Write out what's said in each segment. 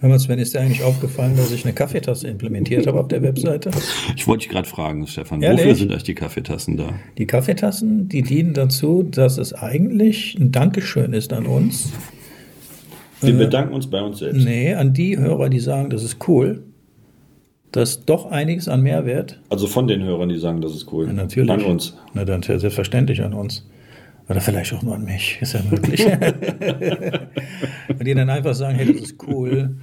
Hör mal, Sven, ist dir eigentlich aufgefallen, dass ich eine Kaffeetasse implementiert habe auf der Webseite? Ich wollte dich gerade fragen, Stefan, Ehrlich? wofür sind euch die Kaffeetassen da? Die Kaffeetassen, die dienen dazu, dass es eigentlich ein Dankeschön ist an uns. Wir bedanken uns bei uns selbst. Nee, an die Hörer, die sagen, das ist cool. Das ist doch einiges an Mehrwert. Also von den Hörern, die sagen, das ist cool. Ja, natürlich. An uns. Na dann selbstverständlich an uns. Oder vielleicht auch nur an mich, ist ja möglich. Und die dann einfach sagen, hey, das ist cool.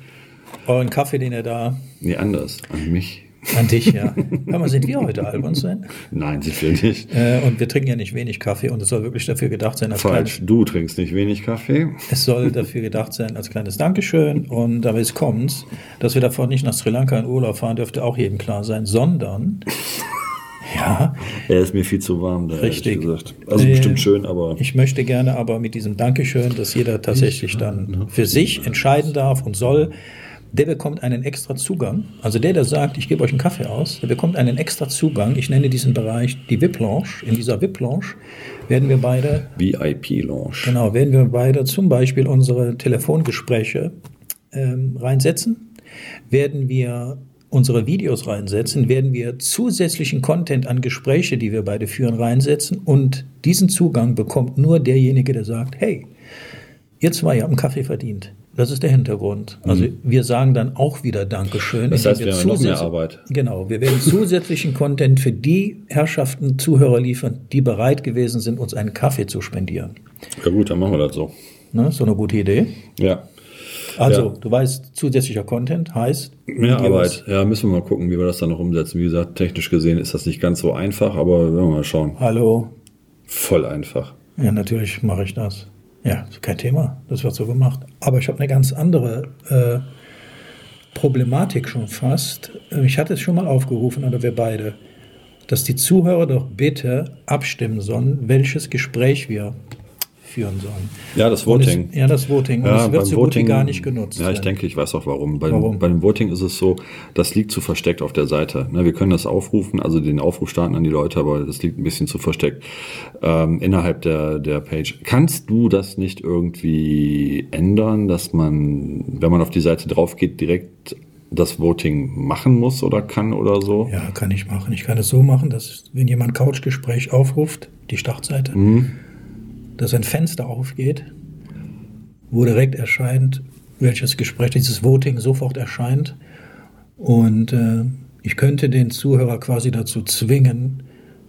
Euren Kaffee, den ihr da, Nee, anders. An mich. an dich, ja. Hör mal, sind wir heute albern sein? Nein, sind wir nicht. Äh, und wir trinken ja nicht wenig Kaffee und es soll wirklich dafür gedacht sein, als Falsch. Du trinkst nicht wenig Kaffee. Es soll dafür gedacht sein als kleines Dankeschön. Und aber es kommt, dass wir davon nicht nach Sri Lanka in Urlaub fahren, dürfte auch jedem klar sein, sondern ja, Er ist mir viel zu warm, da Richtig. gesagt. Also Äh, bestimmt schön, aber ich möchte gerne aber mit diesem Dankeschön, dass jeder tatsächlich dann für sich entscheiden darf und soll, der bekommt einen extra Zugang. Also der, der sagt, ich gebe euch einen Kaffee aus, der bekommt einen extra Zugang. Ich nenne diesen Bereich die VIP-Lounge. In dieser VIP-Lounge werden wir beide VIP-Lounge. Genau, werden wir beide zum Beispiel unsere Telefongespräche ähm, reinsetzen, werden wir unsere Videos reinsetzen, werden wir zusätzlichen Content an Gespräche, die wir beide führen, reinsetzen und diesen Zugang bekommt nur derjenige, der sagt, hey, ihr zwei habt einen Kaffee verdient. Das ist der Hintergrund. Also wir sagen dann auch wieder Dankeschön. Mhm. Das heißt, wir haben noch mehr Arbeit. Genau, wir werden zusätzlichen Content für die Herrschaften, Zuhörer liefern, die bereit gewesen sind, uns einen Kaffee zu spendieren. Ja gut, dann machen wir das so. Ne, so eine gute Idee. Ja. Also, Ja. du weißt, zusätzlicher Content heißt Mehr. Arbeit. Ja, müssen wir mal gucken, wie wir das dann noch umsetzen. Wie gesagt, technisch gesehen ist das nicht ganz so einfach, aber werden wir mal schauen. Hallo. Voll einfach. Ja, natürlich mache ich das. Ja, kein Thema. Das wird so gemacht. Aber ich habe eine ganz andere äh, Problematik schon fast. Äh, Ich hatte es schon mal aufgerufen, oder wir beide, dass die Zuhörer doch bitte abstimmen sollen, welches Gespräch wir führen sollen. Ja, das Voting. Es, ja, das Voting. Und es wird so gut wie gar nicht genutzt. Ja, ich denke, ich weiß auch warum. Bei, Warum? bei dem Voting ist es so, das liegt zu versteckt auf der Seite. Ne, wir können das aufrufen, also den Aufruf starten an die Leute, aber das liegt ein bisschen zu versteckt ähm, innerhalb der, der Page. Kannst du das nicht irgendwie ändern, dass man, wenn man auf die Seite drauf geht, direkt das Voting machen muss oder kann oder so? Ja, kann ich machen. Ich kann es so machen, dass wenn jemand Couchgespräch aufruft, die Startseite, Mhm. Dass ein Fenster aufgeht, wo direkt erscheint, welches Gespräch, dieses Voting sofort erscheint. Und äh, ich könnte den Zuhörer quasi dazu zwingen,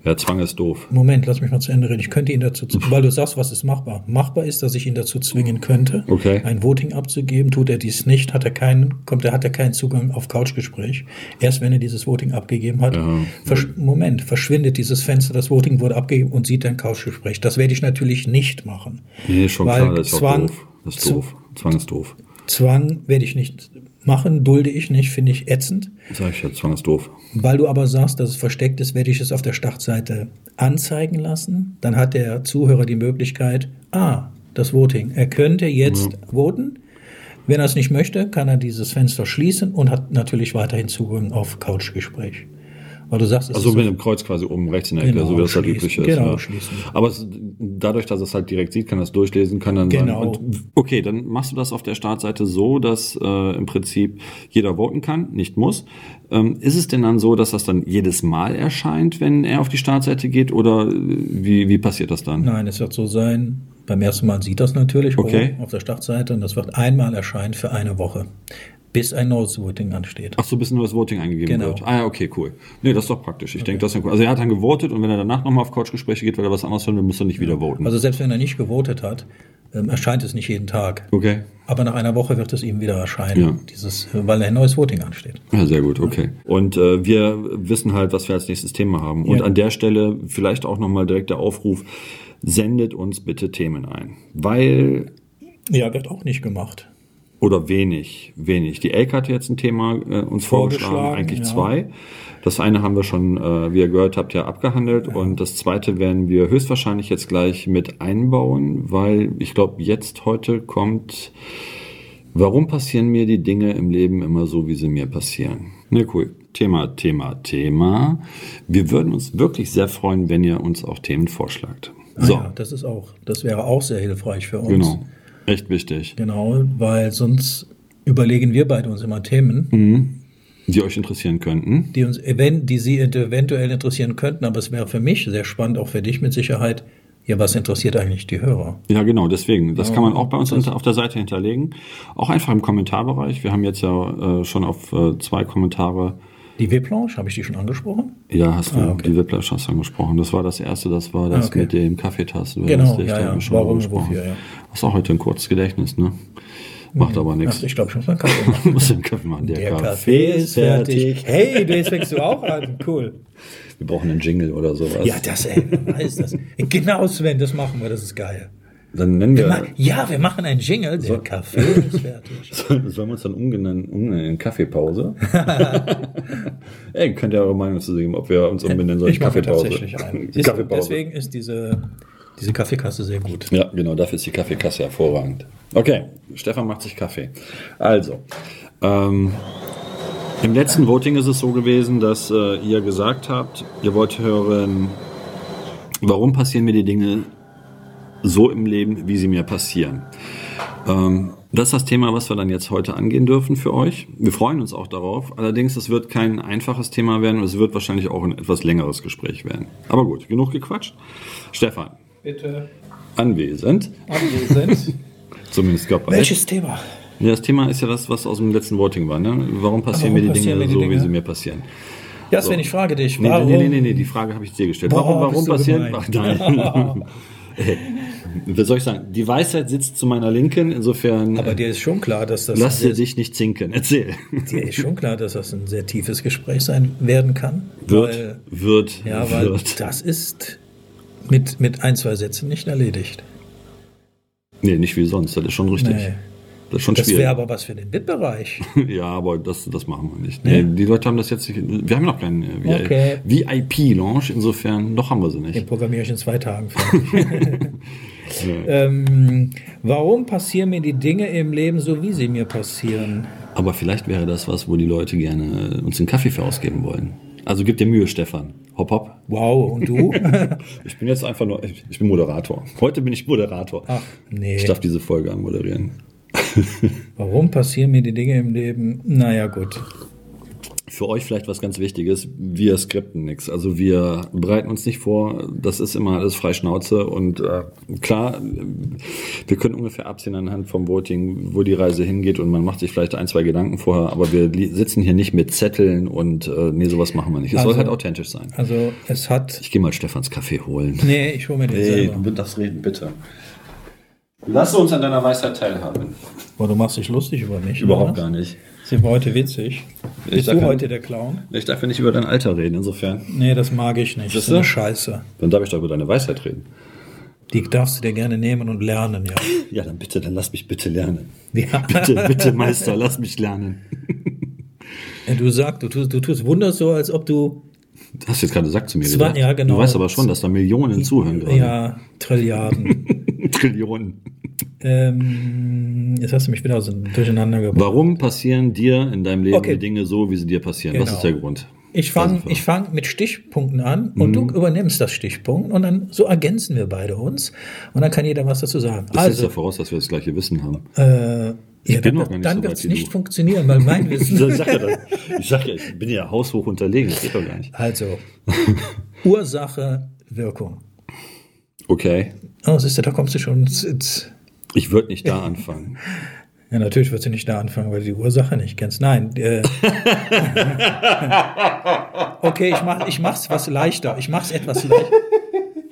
Ja, Zwang ist doof. Moment, lass mich mal zu Ende reden. Ich könnte ihn dazu, weil du sagst, was ist machbar? Machbar ist, dass ich ihn dazu zwingen könnte, Okay. ein Voting abzugeben. Tut er dies nicht, hat er keinen, kommt er, hat er keinen Zugang auf Couchgespräch. Erst wenn er dieses Voting abgegeben hat, Ja. versch Moment, verschwindet dieses Fenster, das Voting wurde abgegeben und sieht ein Couchgespräch. Das werde ich natürlich nicht machen. Nee, schon Weil klar, das ist Zwang- doof. Das ist doof. Zwang ist doof. Zwang werde ich nicht machen, dulde ich nicht, finde ich ätzend. Sag ich ja, Zwang ist doof. Weil du aber sagst, dass es versteckt ist, werde ich es auf der Startseite anzeigen lassen. Dann hat der Zuhörer die Möglichkeit, ah, das Voting. Er könnte jetzt voten. Wenn er es nicht möchte, kann er dieses Fenster schließen und hat natürlich weiterhin Zugang auf Couchgespräch. Weil du sagst, es Also mit dem Kreuz quasi oben rechts in der Ecke, Genau, so wie das halt üblich ist. Genau, ja. schließen. Aber es, dadurch, dass es halt direkt sieht, kann das durchlesen, kann dann Genau. sagen, und, okay, dann machst du das auf der Startseite so, dass äh, im Prinzip jeder voten kann, nicht muss. Ähm, ist es denn dann so, dass das dann jedes Mal erscheint, wenn er auf die Startseite geht, oder äh, wie, wie passiert das dann? Nein, es wird so sein. Beim ersten Mal sieht das natürlich Okay. auf der Startseite und das wird einmal erscheinen für eine Woche, bis ein neues Voting ansteht. Ach so, bis nur das Voting eingegeben Genau. wird. Ah ja, okay, cool. Nee, das ist doch praktisch. Ich denke, das ist ja cool. Also er hat dann gewotet und wenn er danach nochmal auf Couchgespräche geht, weil er was anderes hören will, muss er nicht wieder voten. Also selbst wenn er nicht gewotet hat, ähm, erscheint es nicht jeden Tag. okay. Aber nach einer Woche wird es ihm wieder erscheinen, Ja. dieses, weil ein neues Voting ansteht. Ja, sehr gut, okay. Und äh, wir wissen halt, was wir als nächstes Thema haben. Und Ja. an der Stelle vielleicht auch nochmal direkt der Aufruf, sendet uns bitte Themen ein. Weil, Ja, wird auch nicht gemacht. Oder wenig, wenig. Die Elke hatte jetzt ein Thema äh, uns vorgeschlagen, Vorgeschlagen, eigentlich ja. zwei. Das eine haben wir schon, äh, wie ihr gehört habt, ja abgehandelt. Und das zweite werden wir höchstwahrscheinlich jetzt gleich mit einbauen, weil ich glaube, jetzt heute kommt, warum passieren mir die Dinge im Leben immer so, wie sie mir passieren? Ne, cool. Thema, Thema, Thema. Wir würden uns wirklich sehr freuen, wenn ihr uns auch Themen vorschlagt. Ah So, Ja, das ist auch, das wäre auch sehr hilfreich für uns. genau. Echt wichtig. Genau, weil sonst überlegen wir beide uns immer Themen, die euch interessieren könnten. die uns event die Sie eventuell interessieren könnten, aber es wäre für mich sehr spannend, auch für dich mit Sicherheit. Ja, was interessiert eigentlich die Hörer? Ja, genau, deswegen. Das kann man auch bei uns auf der Seite hinterlegen. Auch einfach im Kommentarbereich. Wir haben jetzt ja äh, schon auf äh, zwei Kommentare. Die Weblanche, habe ich die schon angesprochen? Ja, hast du Ah, okay. die Whiplash hast du angesprochen. Das war das erste, das war das Ah, okay. mit dem Kaffeetassen. Genau, ja, ja. schon Warum, wofür, ja. Hast auch heute ein kurzes Gedächtnis, ne? Macht aber Ach, nichts. ich glaube, ich muss mal einen Kaffee machen. muss den Kaffee machen. Der, Der Kaffee ist fertig. Hey, jetzt fängst du auch an. Cool. Wir brauchen einen Jingle oder sowas. Ja, das, ey, weiß das. Genau, Sven, das machen wir, das ist geil. Dann nennen wir. Ma- Ja, wir machen einen Jingle. Der Kaffee ist fertig. Sollen wir uns dann umbenennen, in Kaffeepause? Ey, könnt ihr eure Meinung zu geben, ob wir uns umbenennen sollen? Ich Kaffeepause. tatsächlich Kaffeepause. Deswegen ist diese, diese Kaffeekasse sehr gut. Ja, genau, dafür ist die Kaffeekasse hervorragend. Okay, Stefan macht sich Kaffee. Also, ähm, im letzten Voting ist es so gewesen, dass äh, ihr gesagt habt, ihr wollt hören, warum passieren mir die Dinge so im Leben, wie sie mir passieren. Ähm, das ist das Thema, was wir dann jetzt heute angehen dürfen für euch. Wir freuen uns auch darauf. Allerdings, es wird kein einfaches Thema werden und es wird wahrscheinlich auch ein etwas längeres Gespräch werden. Aber gut, genug gequatscht. Stefan, Bitte anwesend. anwesend. Zumindest körperlich. Welches Thema? Ja, das Thema ist ja das, was aus dem letzten Voting war. Ne? Warum passieren Warum mir die passieren Dinge die so, wie Dinge? sie mir passieren? Ja, Sven, ich frage dich, warum? nee, nee, nee, nee, die Frage habe ich dir gestellt. Boah, warum warum passieren? Ach, nein. Was soll ich sagen? Die Weisheit sitzt zu meiner Linken, insofern Aber dir ist schon klar, dass das lass dir dich nicht zinken. Erzähl. dir ist schon klar, dass das ein sehr tiefes Gespräch sein werden kann. Wird, Weil, wird, ja, weil wird. das ist mit, mit ein, zwei Sätzen nicht erledigt. Nee, nicht wie sonst, das ist schon richtig. Nee. Das ist schon Das schwierig. wäre aber was für den VIP-Bereich. Ja, aber das, das machen wir nicht. Nee, die Leute haben das jetzt nicht. Wir haben noch keinen äh, Okay. VIP-Launch, insofern noch haben wir sie nicht. Den programmiere ich in zwei Tagen ähm, warum passieren mir die Dinge im Leben so, wie sie mir passieren? Aber vielleicht wäre das was, wo die Leute gerne uns einen Kaffee für ausgeben wollen. Also gib dir Mühe, Stefan. Hopp, hopp. Wow, und du? Ich bin jetzt einfach nur, ich ich bin Moderator. Heute bin ich Moderator. Ach, nee. Ich darf diese Folge anmoderieren. Warum passieren mir die Dinge im Leben? Naja, gut. Für euch vielleicht was ganz Wichtiges. Wir skripten nichts. Also wir bereiten uns nicht vor. Das ist immer alles frei Schnauze. Und äh, klar, wir können ungefähr absehen anhand vom Voting, wo die Reise hingeht. Und man macht sich vielleicht ein, zwei Gedanken vorher. Aber wir sitzen hier nicht mit Zetteln und äh, nee, sowas machen wir nicht. Es soll Also- halt authentisch sein. Also, es hat. Ich gehe mal Stefans Kaffee holen. Nee, ich hole mir den selber. darfst reden, bitte. Lass uns an deiner Weisheit teilhaben. Boah, du machst dich lustig über mich. Überhaupt oder? gar nicht. Sind wir heute witzig? Bist darf du heute der Clown? Ich darf ja nicht über dein Alter reden, insofern. Nee, das mag ich nicht. Das ist eine Scheiße. Dann darf ich doch über deine Weisheit reden. Die darfst du dir gerne nehmen und lernen, ja. Ja, dann bitte, dann lass mich bitte lernen. ja. Bitte, bitte, Meister, lass mich lernen. Ja, Du sagst, du tust, du tust Wunder so, als ob du Du hast jetzt gerade gesagt zu mir Zwei- gesagt. ja, genau. Du weißt aber schon, dass da Millionen zuhören gerade. ja Trilliarden. Trillionen. ähm, jetzt hast du mich wieder aus durcheinander gebracht. Warum passieren dir in deinem Leben Okay. die Dinge so, wie sie dir passieren? Was Genau. ist der Grund? Ich fange Also, ich fang mit Stichpunkten an und du übernimmst das Stichpunkt und dann so ergänzen wir beide uns und dann kann jeder was dazu sagen. Das setzt ja also, voraus, dass wir das gleiche Wissen haben. äh, ja, bin dann, noch gar nicht dann so wird es nicht du. funktionieren, weil mein Wissen. Ich sag ja, ich, sag ja, ich bin ja haushoch unterlegen, das geht doch gar nicht. also, Ursache, Wirkung. Okay, Oh, siehst du, da kommst du schon ins, ins ich würde nicht da anfangen. Ja, natürlich wird sie nicht da anfangen, weil du die Ursache nicht kennst. Nein. Äh, okay, ich mach, ich mach's was leichter. Ich mach's etwas leichter.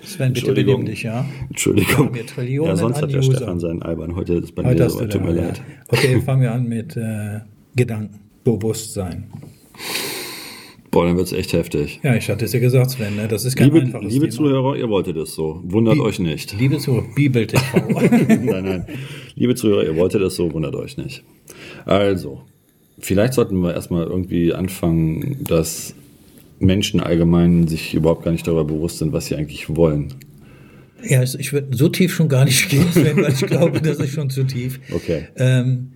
Sven, bitte benimm dich, ja? Entschuldigung. ja, sonst an hat der User. Stefan seinen Albern. Heute ist bei Heute mir so, du tut mir ja. leid. Okay, fangen wir an mit äh, Gedanken. Bewusstsein. Boah, dann wird's echt heftig. Ja, ich hatte es dir gesagt, Sven, ne? das ist kein Liebe, einfaches liebe Thema. Zuhörer, ihr wolltet es so. Wundert euch nicht. Liebe Zuhörer, Bibel TV. nein, nein. Liebe Zuhörer, ihr wolltet es so, wundert euch nicht. Also, vielleicht sollten wir erstmal irgendwie anfangen, dass Menschen allgemein sich überhaupt gar nicht darüber bewusst sind, was sie eigentlich wollen. ja, ich würde so tief schon gar nicht gehen, Sven, weil ich glaube, das ist schon zu tief. Okay. Ähm,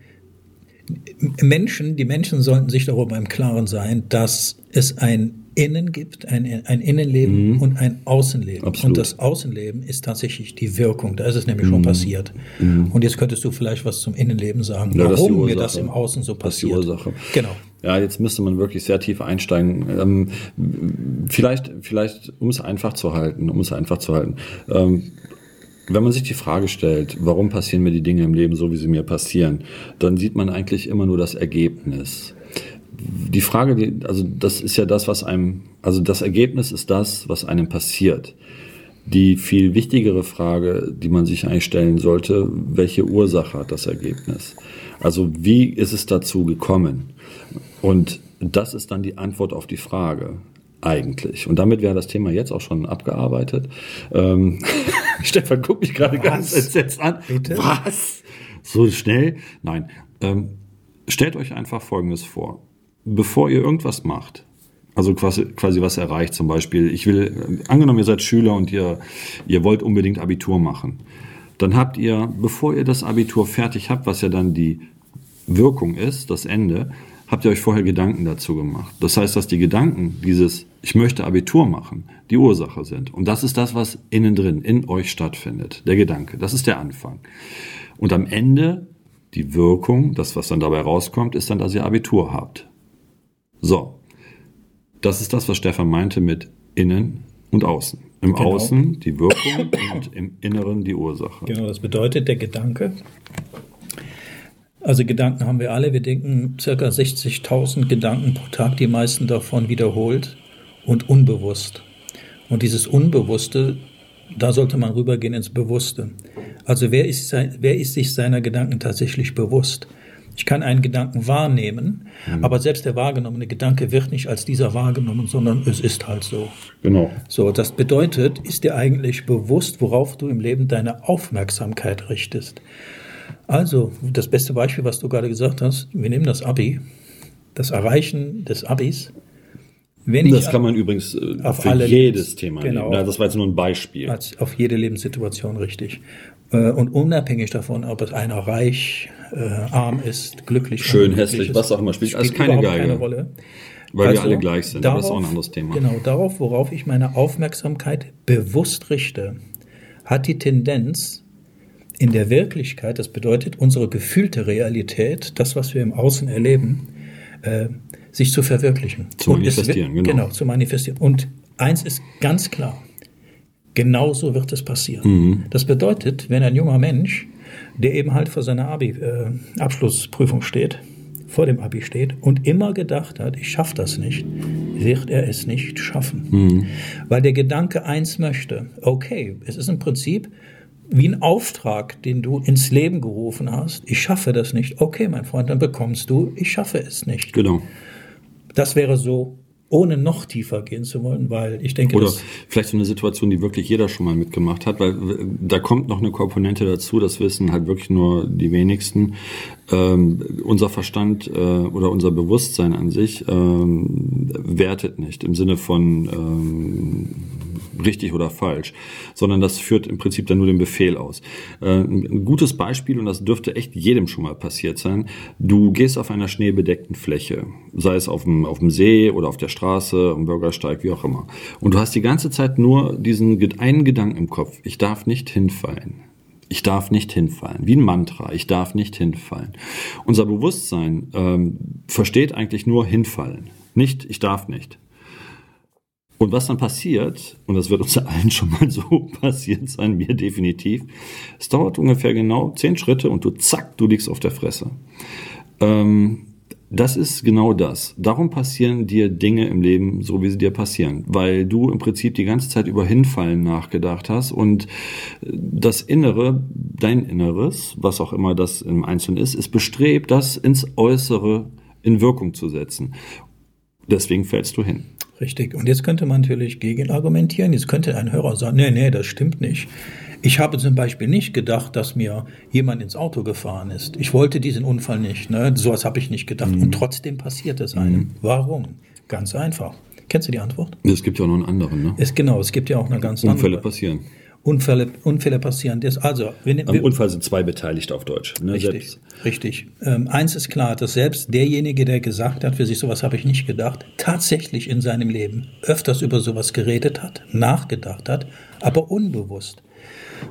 Menschen, die Menschen sollten sich darüber im Klaren sein, dass es ein Innen gibt, ein, ein Innenleben mhm. und ein Außenleben. Absolut. Und das Außenleben ist tatsächlich die Wirkung. Da ist es nämlich mhm. schon passiert. Mhm. Und jetzt könntest du vielleicht was zum Innenleben sagen, ja, warum mir das im Außen so passiert. Das ist die Ursache. Genau. Ja, jetzt müsste man wirklich sehr tief einsteigen. Ähm, vielleicht, vielleicht, um es einfach zu halten, um es einfach zu halten. Ähm, wenn man sich die Frage stellt, warum passieren mir die Dinge im Leben so, wie sie mir passieren, dann sieht man eigentlich immer nur das Ergebnis. Die Frage, also das ist ja das, was einem, also das Ergebnis ist das, was einem passiert. Die viel wichtigere Frage, die man sich eigentlich stellen sollte, welche Ursache hat das Ergebnis? Also wie ist es dazu gekommen? Und das ist dann die Antwort auf die Frage eigentlich. Und damit wäre das Thema jetzt auch schon abgearbeitet. Ähm, Stefan guckt mich gerade ganz entsetzt an. Bitte? Was? So schnell? Nein. Ähm, stellt euch einfach Folgendes vor. Bevor ihr irgendwas macht, also quasi, quasi was erreicht, zum Beispiel, ich will, angenommen, ihr seid Schüler und ihr, ihr wollt unbedingt Abitur machen, dann habt ihr, bevor ihr das Abitur fertig habt, was ja dann die Wirkung ist, das Ende, habt ihr euch vorher Gedanken dazu gemacht. Das heißt, dass die Gedanken dieses Ich möchte Abitur machen, die Ursache sind. Und das ist das, was innen drin, in euch stattfindet. Der Gedanke. Das ist der Anfang. Und am Ende, die Wirkung, das, was dann dabei rauskommt, ist dann, dass ihr Abitur habt. So. Das ist das, was Stefan meinte mit innen und außen. Im genau. Außen die Wirkung und im Inneren die Ursache. Genau, das bedeutet der Gedanke also Gedanken haben wir alle. Wir denken circa 60.000 Gedanken pro Tag, die meisten davon wiederholt und unbewusst. Und dieses Unbewusste, da sollte man rübergehen ins Bewusste. Also wer ist, wer ist sich seiner Gedanken tatsächlich bewusst? Ich kann einen Gedanken wahrnehmen, mhm. aber selbst der wahrgenommene Gedanke wird nicht als dieser wahrgenommen, sondern es ist halt so. Genau. So, das bedeutet, ist dir eigentlich bewusst, worauf du im Leben deine Aufmerksamkeit richtest. Also, das beste Beispiel, was du gerade gesagt hast, wir nehmen das Abi, das Erreichen des Abis. Wenn das kann man übrigens äh, auf für jedes Lebens, Thema genau, nehmen. Das war jetzt nur ein Beispiel. Auf jede Lebenssituation richtig. Äh, und unabhängig davon, ob es einer reich, äh, arm ist, glücklich, schön, hässlich, was auch immer, spielt, spielt alles keine Geige. Keine Rolle. Weil also, wir alle gleich sind, darauf, aber das ist auch ein anderes Thema. Genau, darauf, worauf ich meine Aufmerksamkeit bewusst richte, hat die Tendenz, in der Wirklichkeit, das bedeutet unsere gefühlte Realität, das, was wir im Außen erleben, äh, sich zu verwirklichen. Zu manifestieren, wird, genau. Genau, zu manifestieren. Und eins ist ganz klar, genauso wird es passieren. Mhm. Das bedeutet, wenn ein junger Mensch, der eben halt vor seiner Abi, äh, Abschlussprüfung steht, vor dem Abi steht und immer gedacht hat, ich schaffe das nicht, wird er es nicht schaffen. Mhm. Weil der Gedanke eins möchte, okay, es ist im Prinzip wie ein Auftrag, den du ins Leben gerufen hast. Ich schaffe das nicht. Okay, mein Freund, dann bekommst du, ich schaffe es nicht. Genau. Das wäre so ohne noch tiefer gehen zu wollen, weil ich denke, oder vielleicht so eine Situation, die wirklich jeder schon mal mitgemacht hat, weil da kommt noch eine Komponente dazu, das wissen halt wirklich nur die wenigsten. Ähm, unser Verstand äh, oder unser Bewusstsein an sich ähm, wertet nicht im Sinne von ähm, richtig oder falsch, sondern das führt im Prinzip dann nur den Befehl aus. Äh, ein gutes Beispiel, und das dürfte echt jedem schon mal passiert sein, du gehst auf einer schneebedeckten Fläche, sei es auf dem, auf dem See oder auf der Straße, am Bürgersteig, wie auch immer. Und du hast die ganze Zeit nur diesen einen Gedanken im Kopf, ich darf nicht hinfallen. Ich darf nicht hinfallen. Wie ein Mantra. Ich darf nicht hinfallen. Unser Bewusstsein ähm, versteht eigentlich nur hinfallen. Nicht, ich darf nicht. Und was dann passiert, und das wird uns allen schon mal so passiert sein, mir definitiv, es dauert ungefähr genau zehn Schritte und du zack, du liegst auf der Fresse. Ähm, das ist genau das. Darum passieren dir Dinge im Leben so, wie sie dir passieren, weil du im Prinzip die ganze Zeit über Hinfallen nachgedacht hast und das Innere, dein Inneres, was auch immer das im Einzelnen ist, ist bestrebt, das ins Äußere in Wirkung zu setzen. Deswegen fällst du hin. Richtig. Und jetzt könnte man natürlich gegen argumentieren. Jetzt könnte ein Hörer sagen, nee, nee, das stimmt nicht. Ich habe zum Beispiel nicht gedacht, dass mir jemand ins Auto gefahren ist. Ich wollte diesen Unfall nicht. Ne? Sowas habe ich nicht gedacht. Mhm. Und trotzdem passiert es einem. Mhm. Warum? Ganz einfach. Kennst du die Antwort? Es gibt ja auch noch einen anderen, ne? Es, genau, es gibt ja auch eine ganz Unfälle andere. Unfälle passieren. Unfälle, Unfälle passieren. Das, also, wenn, Am Unfall sind zwei Beteiligte auf Deutsch. Ne? Richtig, Selbst, richtig. Ähm, eins ist klar, dass selbst derjenige, der gesagt hat, für sich sowas habe ich nicht gedacht, tatsächlich in seinem Leben öfters über sowas geredet hat, nachgedacht hat, aber unbewusst.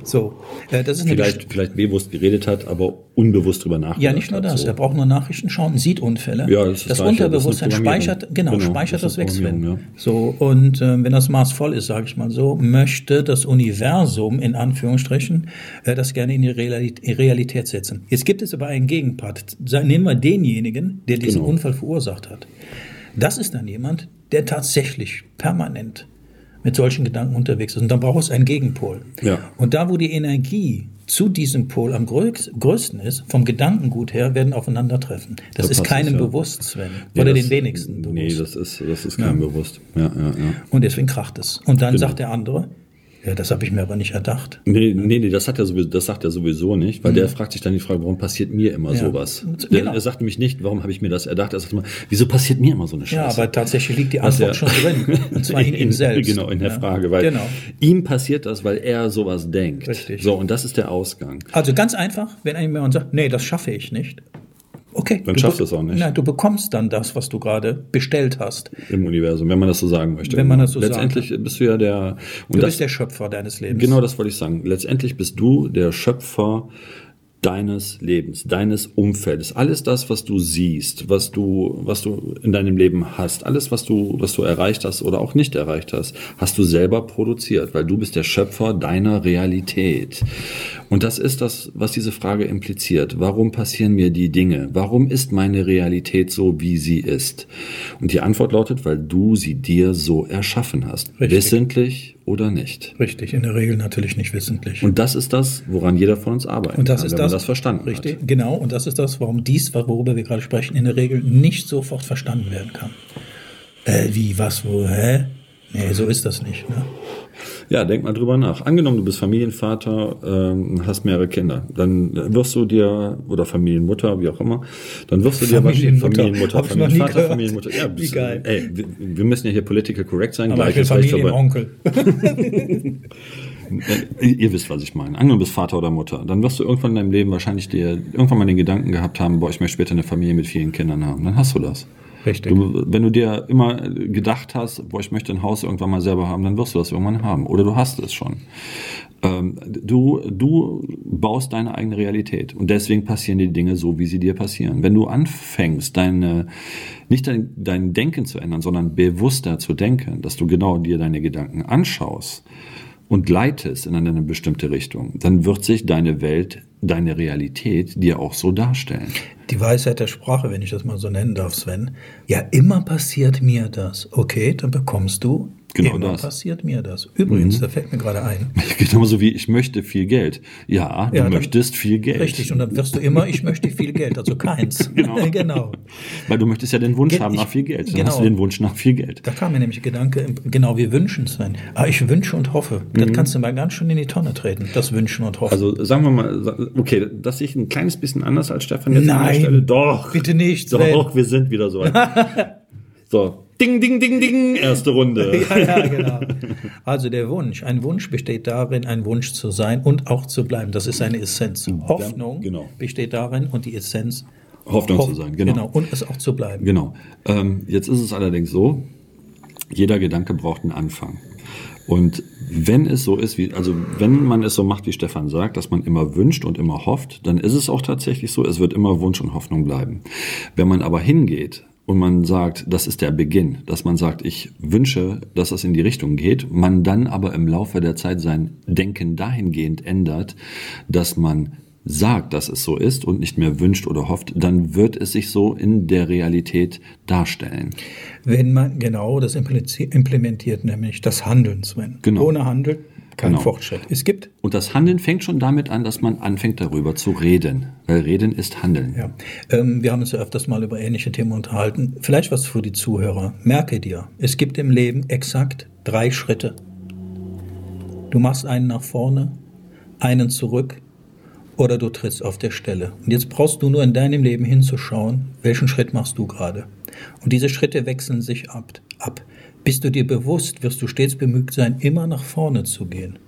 So, äh, das ist vielleicht, vielleicht bewusst geredet hat, aber unbewusst drüber nachgedacht Ja, nicht nur hat, das. so. Er braucht nur Nachrichten schauen sieht Unfälle. Ja, das ist das das. Das Unterbewusstsein Programmierung. speichert, genau, Genau, speichert das das, Sven. Programmierung, So, und ähm, wenn das Maß voll ist, sage ich mal so, möchte das Universum in Anführungsstrichen äh, das gerne in die Realität, setzen. Jetzt gibt es aber einen Gegenpart. Nehmen wir denjenigen, der diesen Genau. Unfall verursacht hat. Das ist dann jemand, der tatsächlich permanent mit solchen Gedanken unterwegs ist. Und dann braucht es einen Gegenpol. Ja. Und da, wo die Energie zu diesem Pol am größ- größten ist, vom Gedankengut her, werden aufeinandertreffen. Das Da ist keinem es, ja. bewusst, Sven. Ja, Oder das- den wenigsten bewusst. Nee, das ist, das ist keinem bewusst. Ja, ja, ja. Und deswegen kracht es. Und dann Genau. sagt der andere, ja, das habe ich mir aber nicht erdacht. Nee, nee, nee, das, hat er sowieso, das sagt er sowieso nicht, weil der fragt sich dann die Frage, warum passiert mir immer Mhm. Ja. sowas? Genau. Der, er sagt nämlich nicht, warum habe ich mir das erdacht? Er sagt immer, wieso passiert mir immer so eine Scheiße? Ja, aber tatsächlich liegt die Antwort schon drin. Und zwar in, ihm selbst. Genau, in der Ja. Frage, weil Genau. ihm passiert das, weil er sowas denkt. Richtig. So, und das ist der Ausgang. Also ganz einfach, wenn jemand sagt, nee, das schaffe ich nicht. Okay. Dann du schaffst du es auch nicht. Nein, du bekommst dann das, was du gerade bestellt hast. Im Universum, wenn man das so sagen möchte. Wenn man das so Letztendlich bist du ja der, und Du das, bist der Schöpfer deines Lebens. Genau das wollte ich sagen. Letztendlich bist du der Schöpfer deines Lebens, deines Umfeldes. Alles das, was du siehst, was du, was du in deinem Leben hast, alles, was du, was du erreicht hast oder auch nicht erreicht hast, hast du selber produziert, weil du bist der Schöpfer deiner Realität. Und das ist das, was diese Frage impliziert. Warum passieren mir die Dinge? Warum ist meine Realität so, wie sie ist? Und die Antwort lautet, weil du sie dir so erschaffen hast. Richtig. Wissentlich oder nicht. Richtig, in der Regel natürlich nicht wissentlich. Und das ist das, woran jeder von uns arbeitet, Und das kann, ist das, das verstanden richtig, hat. genau. Und das ist das, warum dies, worüber wir gerade sprechen, in der Regel nicht sofort verstanden werden kann. Äh, wie, was, wo, hä? Nee, so ist das nicht. Ne? Ja, denk mal drüber nach. Angenommen, du bist Familienvater, ähm, hast mehrere Kinder, dann wirst du dir, oder Familienmutter, wie auch immer, dann wirst du dir Familienmutter. Familienmutter, ich Familienvater. Familienmutter. Ja, Wie bist, geil. Ey, wir, wir müssen ja hier political correct sein, Aber ich will gleiches Recht vorbei. Familienonkel. Äh, Ihr wisst, was ich meine. Angenommen, du bist Vater oder Mutter, dann wirst du irgendwann in deinem Leben wahrscheinlich dir irgendwann mal den Gedanken gehabt haben, boah, ich möchte später eine Familie mit vielen Kindern haben. Dann hast du das. Richtig. Du, wenn du dir immer gedacht hast, boah, ich möchte ein Haus irgendwann mal selber haben, dann wirst du das irgendwann haben. Oder du hast es schon. Ähm, du, du baust deine eigene Realität. Und deswegen passieren die Dinge so, wie sie dir passieren. Wenn du anfängst, deine, nicht dein, dein Denken zu ändern, sondern bewusster zu denken, dass du genau dir deine Gedanken anschaust, und leitest in eine bestimmte Richtung, dann wird sich deine Welt, deine Realität dir auch so darstellen. Die Weisheit der Sprache, wenn ich das mal so nennen darf, Sven. Ja, immer passiert mir das. Okay, dann bekommst du. Genau immer das. passiert mir das. Übrigens, da fällt mir gerade ein. Genauso wie ich möchte viel Geld. Ja, du Ja, dann- möchtest viel Geld. Richtig, und dann wirst du immer, ich möchte viel Geld, also keins. Genau. genau. Weil du möchtest ja den Wunsch Ge- haben nach viel Geld. Dann genau. hast du den Wunsch nach viel Geld. Da kam mir nämlich der Gedanke, genau, wir wünschen, Sven. Aber ich wünsche und hoffe. Das kannst du mal ganz schön in die Tonne treten, das Wünschen und Hoffen. Also sagen wir mal, okay, das sehe ich ein kleines bisschen anders als Stefan jetzt an der Nein, Stelle. Doch. bitte nicht, Doch, Sven. wir sind wieder so. weit. so, ding, ding, ding, ding, erste Runde. ja, ja, genau. Also der Wunsch. Ein Wunsch besteht darin, ein Wunsch zu sein und auch zu bleiben. Das ist seine Essenz. Hoffnung genau. besteht darin und die Essenz Hoffnung Hoff- zu sein, genau. genau. Und es auch zu bleiben. Genau. Ähm, jetzt ist es allerdings so, jeder Gedanke braucht einen Anfang. Und wenn es so ist, wie, also wenn man es so macht, wie Stefan sagt, dass man immer wünscht und immer hofft, dann ist es auch tatsächlich so, es wird immer Wunsch und Hoffnung bleiben. Wenn man aber hingeht und man sagt, das ist der Beginn, dass man sagt, ich wünsche, dass es in die Richtung geht, man dann aber im Laufe der Zeit sein Denken dahingehend ändert, dass man sagt, dass es so ist und nicht mehr wünscht oder hofft, dann wird es sich so in der Realität darstellen. Wenn man genau das implementiert, nämlich das Handeln, Sven. Genau. Ohne Handeln kein Genau. Fortschritt. Es gibt Und das Handeln fängt schon damit an, dass man anfängt darüber zu reden, weil Reden ist Handeln. Ja, ähm, wir haben uns ja öfters mal über ähnliche Themen unterhalten. Vielleicht was für die Zuhörer. Merke dir, es gibt im Leben exakt drei Schritte. Du machst einen nach vorne, einen zurück oder du trittst auf der Stelle. Und jetzt brauchst du nur in deinem Leben hinzuschauen, welchen Schritt machst du gerade. Und diese Schritte wechseln sich ab. ab. Bist du dir bewusst, wirst du stets bemüht sein, immer nach vorne zu gehen.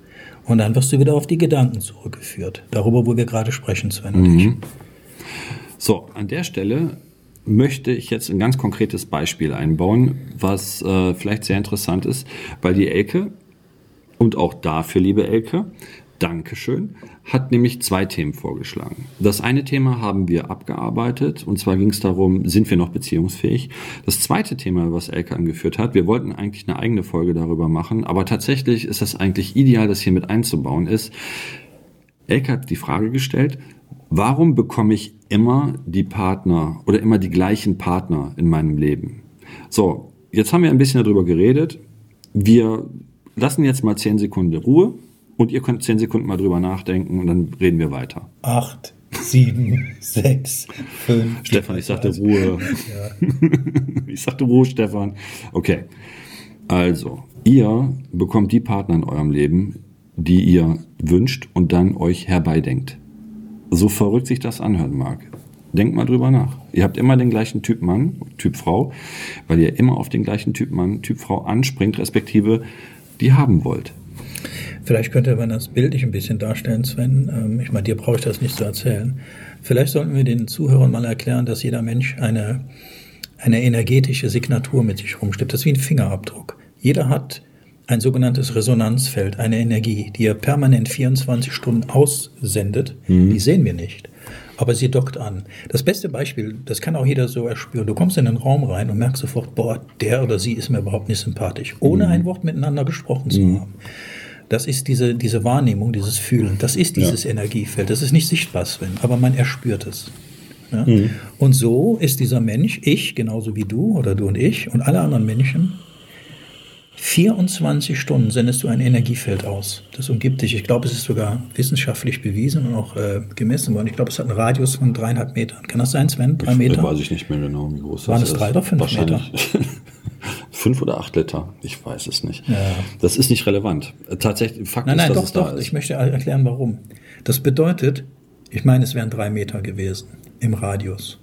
Und dann wirst du wieder auf die Gedanken zurückgeführt. Darüber, wo wir gerade sprechen, Sven und ich. So, an der Stelle möchte ich jetzt ein ganz konkretes Beispiel einbauen, was äh, vielleicht sehr interessant ist, weil die Elke und auch dafür, liebe Elke, Dankeschön, hat nämlich zwei Themen vorgeschlagen. Das eine Thema haben wir abgearbeitet und zwar ging es darum, sind wir noch beziehungsfähig? Das zweite Thema, was Elke angeführt hat, wir wollten eigentlich eine eigene Folge darüber machen, aber tatsächlich ist das eigentlich ideal, das hier mit einzubauen, ist, Elke hat die Frage gestellt, warum bekomme ich immer die Partner oder immer die gleichen Partner in meinem Leben? So, jetzt haben wir ein bisschen darüber geredet. Wir lassen jetzt mal zehn Sekunden Ruhe und ihr könnt zehn Sekunden mal drüber nachdenken und dann reden wir weiter. Acht, sieben, sechs, fünf. Stefan, ich sagte Ruhe. ich sagte Ruhe, Stefan. Okay. Also, ihr bekommt die Partner in eurem Leben, die ihr wünscht und dann euch herbeidenkt. So verrückt sich das anhören mag. Denkt mal drüber nach. Ihr habt immer den gleichen Typ Mann, Typ Frau, weil ihr immer auf den gleichen Typ Mann, Typ Frau anspringt, respektive die haben wollt. Vielleicht könnte man das bildlich ein bisschen darstellen, Sven. Ähm, Ich meine, dir brauche ich das nicht zu erzählen. Vielleicht sollten wir den Zuhörern mal erklären, dass jeder Mensch eine, eine energetische Signatur mit sich rumschleppt. Das ist wie ein Fingerabdruck. Jeder hat ein sogenanntes Resonanzfeld, eine Energie, die er permanent 24 Stunden aussendet. Die sehen wir nicht. Aber sie dockt an. Das beste Beispiel, das kann auch jeder so erspüren. Du kommst in einen Raum rein und merkst sofort, boah, der oder sie ist mir überhaupt nicht sympathisch, ohne ein Wort miteinander gesprochen zu haben. Das ist diese, diese Wahrnehmung, dieses Fühlen. Das ist dieses Energiefeld. Das ist nicht sichtbar, Sven, aber man erspürt es. Ja? Und so ist dieser Mensch, ich, genauso wie du oder du und ich und alle anderen Menschen, 24 Stunden sendest du ein Energiefeld aus. Das umgibt dich. Ich glaube, es ist sogar wissenschaftlich bewiesen und auch äh, gemessen worden. Ich glaube, es hat einen Radius von dreieinhalb Metern. Kann das sein, Sven? Drei Meter? Weiß ich nicht mehr genau, wie groß Waren das es ist. drei oder fünf Wahrscheinlich. fünf oder acht Liter. Ich weiß es nicht. Ja. Das ist nicht relevant. Tatsächlich, Fakt Nein, ist, nein, dass doch, es da doch. ist. Ich möchte erklären, warum. Das bedeutet, ich meine, es wären drei Meter gewesen im Radius.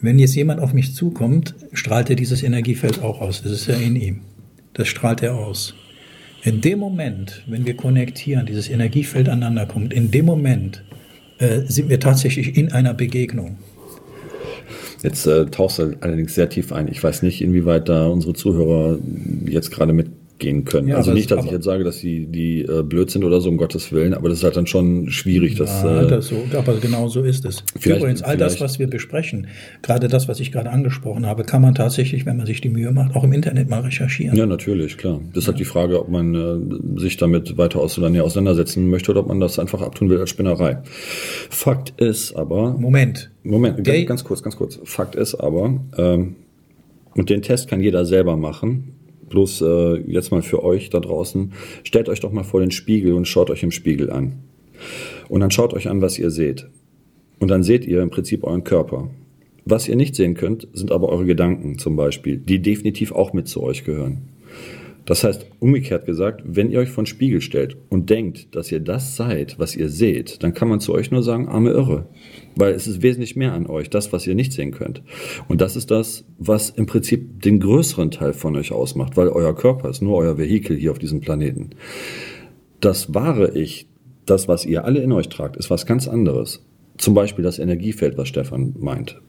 Wenn jetzt jemand auf mich zukommt, strahlt er dieses Energiefeld auch aus. Das ist ja in ihm. Das strahlt er aus. In dem Moment, wenn wir konnektieren, dieses Energiefeld aneinander kommt, in dem Moment äh, sind wir tatsächlich in einer Begegnung. Jetzt äh, tauchst du allerdings sehr tief ein. Ich weiß nicht, inwieweit da unsere Zuhörer jetzt gerade mitgehen können. Ja, also aber nicht, dass ich jetzt sage, dass die, die äh, blöd sind oder so, um Gottes Willen, aber das ist halt dann schon schwierig. Das, Ja, äh, das so, aber genau so ist es. Vielleicht- Übrigens, all das, was wir besprechen, gerade das, was ich gerade angesprochen habe, kann man tatsächlich, wenn man sich die Mühe macht, auch im Internet mal recherchieren. Ja, natürlich, klar. Das ist halt die Frage, ob man äh, sich damit weiter aus oder näher auseinandersetzen möchte oder ob man das einfach abtun will als Spinnerei. Fakt ist aber, Moment. Moment, ganz, ganz kurz, ganz kurz. Fakt ist aber, ähm, und den Test kann jeder selber machen. Bloß äh, jetzt mal für euch da draußen, stellt euch doch mal vor den Spiegel und schaut euch im Spiegel an. Und dann schaut euch an, was ihr seht. Und dann seht ihr im Prinzip euren Körper. Was ihr nicht sehen könnt, sind aber eure Gedanken zum Beispiel, die definitiv auch mit zu euch gehören. Das heißt, umgekehrt gesagt, wenn ihr euch vor den Spiegel stellt und denkt, dass ihr das seid, was ihr seht, dann kann man zu euch nur sagen, arme Irre. Weil es ist wesentlich mehr an euch, das, was ihr nicht sehen könnt. Und das ist das, was im Prinzip den größeren Teil von euch ausmacht, weil euer Körper ist nur euer Vehikel hier auf diesem Planeten. Das wahre Ich, das, was ihr alle in euch tragt, ist was ganz anderes. Zum Beispiel das Energiefeld, was Stefan meint.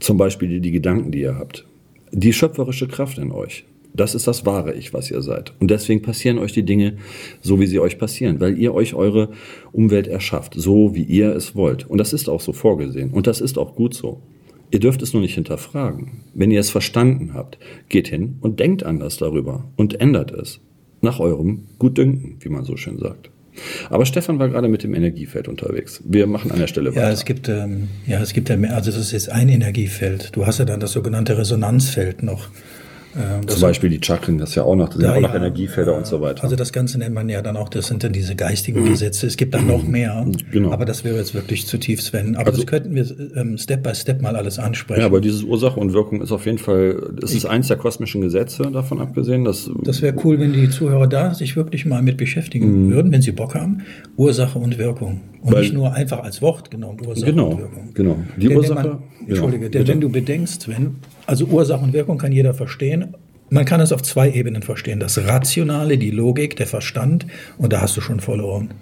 Zum Beispiel die, die Gedanken, die ihr habt. Die schöpferische Kraft in euch. Das ist das wahre Ich, was ihr seid. Und deswegen passieren euch die Dinge so, wie sie euch passieren, weil ihr euch eure Umwelt erschafft, so wie ihr es wollt. Und das ist auch so vorgesehen. Und das ist auch gut so. Ihr dürft es nur nicht hinterfragen. Wenn ihr es verstanden habt, geht hin und denkt anders darüber und ändert es. Nach eurem Gutdünken, wie man so schön sagt. Aber Stefan war gerade mit dem Energiefeld unterwegs. Wir machen an der Stelle Ja, weiter. es gibt, ähm, ja, es gibt ja mehr, also das ist ein Energiefeld. Du hast ja dann das sogenannte Resonanzfeld noch. Ähm, Zum Beispiel die Chakren, das ist ja auch noch, das sind Ja, auch noch ja. Energiefelder und so weiter. Also das Ganze nennt man ja dann auch, das sind dann diese geistigen Gesetze. Es gibt dann noch mehr, Genau. aber das wäre jetzt wirklich zu tief, Sven. Aber Also- das könnten wir ähm, Step by Step mal alles ansprechen. ja, aber dieses Ursache und Wirkung ist auf jeden Fall, es ist eins der kosmischen Gesetze, davon abgesehen, dass das wäre cool, wenn die Zuhörer da sich wirklich mal mit beschäftigen würden, wenn sie Bock haben. Ursache und Wirkung. Und Mhm. Weil- nicht nur einfach als Wort genommen, Ursache Genau, und Wirkung. genau. Die denn Ursache- Wenn man, ja, Entschuldige, denn wenn du bedenkst, wenn, also Ursache und Wirkung kann jeder verstehen, man kann es auf zwei Ebenen verstehen. Das Rationale, die Logik, der Verstand, und da hast du schon verloren.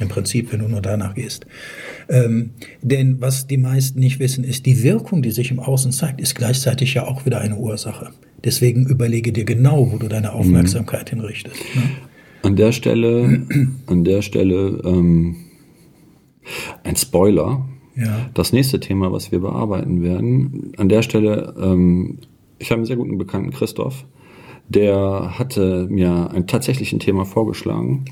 Im Prinzip, wenn du nur danach gehst. Ähm, denn was die meisten nicht wissen, ist, die Wirkung, die sich im Außen zeigt, ist gleichzeitig ja auch wieder eine Ursache. Deswegen überlege dir genau, wo du deine Aufmerksamkeit mhm. hinrichtest. Ne? An der Stelle, an der Stelle ähm, ein Spoiler. Ja. Das nächste Thema, was wir bearbeiten werden, an der Stelle, ähm, ich habe einen sehr guten Bekannten, Christoph, der hatte mir ein tatsächlich ein Thema vorgeschlagen.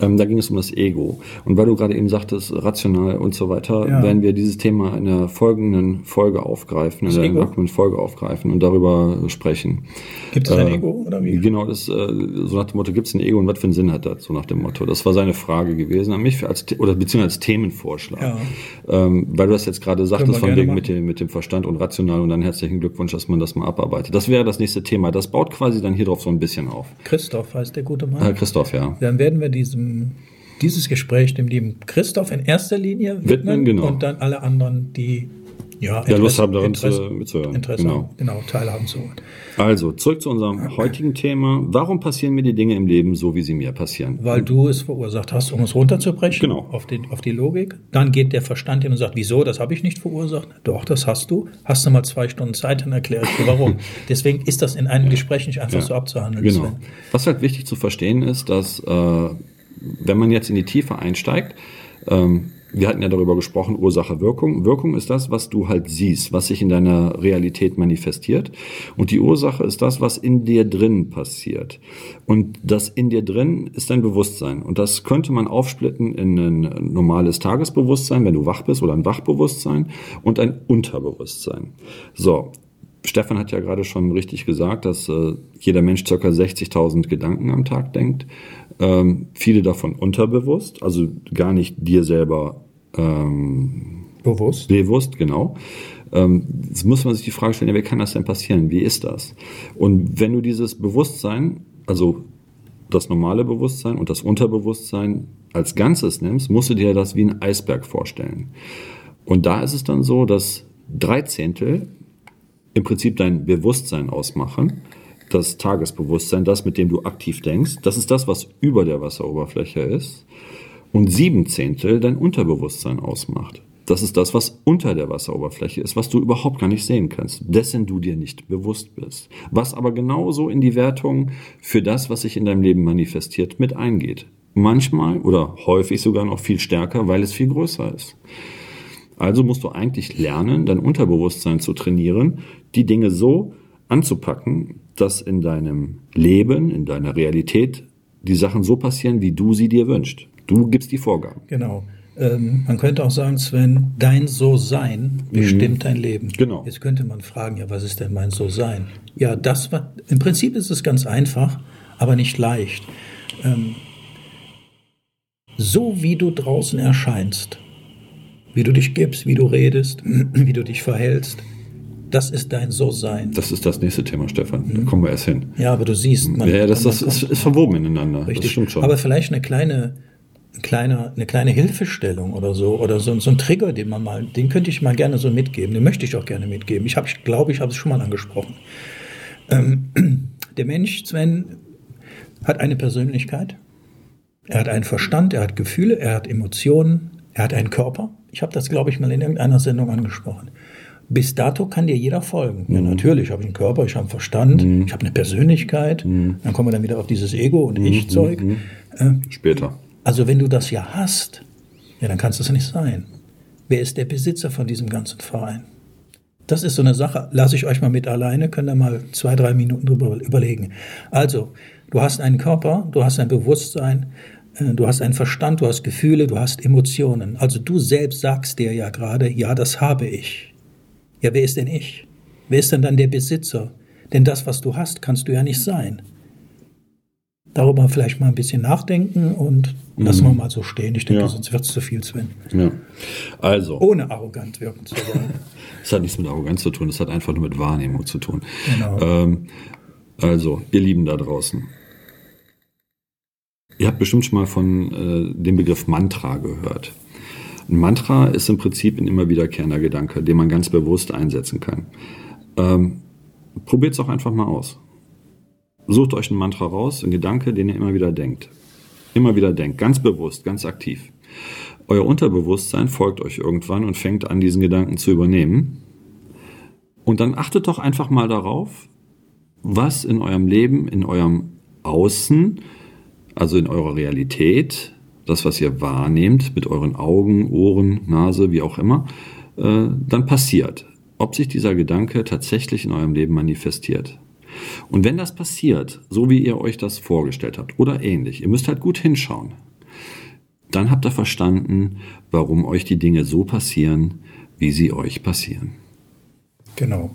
Ähm, da ging es um das Ego. Und weil du gerade eben sagtest, rational und so weiter, ja. werden wir dieses Thema in der folgenden Folge aufgreifen, das in der Ego? Folge aufgreifen und darüber sprechen. Gibt es ein äh, Ego oder wie? Genau, das, äh, so nach dem Motto, gibt es ein Ego und was für einen Sinn hat das? So nach dem Motto. Das war seine Frage gewesen an mich, als, oder beziehungsweise als Themenvorschlag. Ja. Ähm, weil du das jetzt gerade sagtest, von wegen mit dem, mit dem Verstand und rational und dann herzlichen Glückwunsch, dass man das mal abarbeitet. Das wäre das nächste Thema. Das baut quasi dann hier drauf so ein bisschen auf. Christoph heißt der gute Mann. Äh, Christoph, ja. Dann werden wir diesem, dieses Gespräch dem lieben Christoph in erster Linie widmen, widmen genau. und dann alle anderen, die ja, Interesse, ja, Lust haben, daran Interesse, zu, mitzuhören. Interesse genau. genau, teilhaben zu Also, zurück zu unserem heutigen Thema. Warum passieren mir die Dinge im Leben so, wie sie mir passieren? Weil du es verursacht hast, um es runterzubrechen. Genau. Auf, den, auf die Logik. Dann geht der Verstand hin und sagt, wieso, das habe ich nicht verursacht. Doch, das hast du. Hast du mal zwei Stunden Zeit, dann erkläre ich dir warum. Deswegen ist das in einem Gespräch nicht einfach ja. so abzuhandeln. Genau. Sven. Was halt wichtig zu verstehen ist, dass, äh, wenn man jetzt in die Tiefe einsteigt, ähm, wir hatten ja darüber gesprochen, Ursache, Wirkung. Wirkung ist das, was du halt siehst, was sich in deiner Realität manifestiert. Und die Ursache ist das, was in dir drin passiert. Und das in dir drin ist dein Bewusstsein. Und das könnte man aufsplitten in ein normales Tagesbewusstsein, wenn du wach bist, oder ein Wachbewusstsein und ein Unterbewusstsein. So. Stefan hat ja gerade schon richtig gesagt, dass äh, jeder Mensch circa 60.000 Gedanken am Tag denkt. Ähm, viele davon unterbewusst, also gar nicht dir selber ähm, bewusst. Bewusst, genau. Ähm, jetzt muss man sich die Frage stellen, ja, wie kann das denn passieren? Wie ist das? Und wenn du dieses Bewusstsein, also das normale Bewusstsein und das Unterbewusstsein als Ganzes nimmst, musst du dir das wie ein Eisberg vorstellen. Und da ist es dann so, dass drei Zehntel im Prinzip dein Bewusstsein ausmachen das Tagesbewusstsein, das, mit dem du aktiv denkst. Das ist das, was über der Wasseroberfläche ist. Und sieben Zehntel dein Unterbewusstsein ausmacht. Das ist das, was unter der Wasseroberfläche ist, was du überhaupt gar nicht sehen kannst, dessen du dir nicht bewusst bist. Was aber genauso in die Wertung für das, was sich in deinem Leben manifestiert, mit eingeht. Manchmal oder häufig sogar noch viel stärker, weil es viel größer ist. Also musst du eigentlich lernen, dein Unterbewusstsein zu trainieren, die Dinge so anzupacken, dass in deinem Leben, in deiner Realität die Sachen so passieren, wie du sie dir wünschst. Du gibst die Vorgaben. Genau. Ähm, man könnte auch sagen, Sven, dein So-Sein bestimmt mhm. dein Leben. Genau. Jetzt könnte man fragen, ja, was ist denn mein So-Sein? Ja, das war, im Prinzip ist es ganz einfach, aber nicht leicht. Ähm, so wie du draußen erscheinst, wie du dich gibst, wie du redest, wie du dich verhältst, das ist dein So-Sein. Das ist das nächste Thema, Stefan. Da mhm. kommen wir erst hin. Ja, aber du siehst. Man, ja, das, das ist, ist, verwoben ineinander. Richtig. Das stimmt schon. Aber vielleicht eine kleine, kleine, eine kleine Hilfestellung oder so, oder so, so ein Trigger, den man mal, den könnte ich mal gerne so mitgeben. Den möchte ich auch gerne mitgeben. Ich habe, ich glaube, ich habe es schon mal angesprochen. Ähm, der Mensch, Sven, hat eine Persönlichkeit. Er hat einen Verstand, er hat Gefühle, er hat Emotionen, er hat einen Körper. Ich habe das, glaube ich, mal in irgendeiner Sendung angesprochen bis dato kann dir jeder folgen. Mhm. Ja, natürlich, ich habe einen Körper, ich habe einen Verstand, mhm. ich habe eine Persönlichkeit. Mhm. Dann kommen wir dann wieder auf dieses Ego- und mhm. Ich-Zeug. Mhm. Äh, Später. Also wenn du das ja hast, ja, dann kannst du es nicht sein. Wer ist der Besitzer von diesem ganzen Verein? Das ist so eine Sache, lasse ich euch mal mit alleine, könnt ihr mal zwei, drei Minuten drüber überlegen. Also, du hast einen Körper, du hast ein Bewusstsein, äh, du hast einen Verstand, du hast Gefühle, du hast Emotionen. Also du selbst sagst dir ja gerade, ja, das habe ich. Ja, wer ist denn ich? Wer ist denn dann der Besitzer? Denn das, was du hast, kannst du ja nicht sein. Darüber vielleicht mal ein bisschen nachdenken und mhm. lassen wir mal so stehen. Ich denke, ja. sonst wird es zu viel, Sven. Ja. Also. Ohne arrogant wirken zu wollen. das hat nichts mit Arroganz zu tun, das hat einfach nur mit Wahrnehmung zu tun. Genau. Ähm, also, ihr Lieben da draußen. Ihr habt bestimmt schon mal von äh, dem Begriff Mantra gehört. Ein Mantra ist im Prinzip ein immer wiederkehrender Gedanke, den man ganz bewusst einsetzen kann. Ähm, Probiert es auch einfach mal aus. Sucht euch ein Mantra raus, ein Gedanke, den ihr immer wieder denkt. Immer wieder denkt, ganz bewusst, ganz aktiv. Euer Unterbewusstsein folgt euch irgendwann und fängt an, diesen Gedanken zu übernehmen. Und dann achtet doch einfach mal darauf, was in eurem Leben, in eurem Außen, also in eurer Realität, das, was ihr wahrnehmt mit euren Augen, Ohren, Nase, wie auch immer, äh, dann passiert. Ob sich dieser Gedanke tatsächlich in eurem Leben manifestiert. Und wenn das passiert, so wie ihr euch das vorgestellt habt oder ähnlich, ihr müsst halt gut hinschauen, dann habt ihr verstanden, warum euch die Dinge so passieren, wie sie euch passieren. Genau.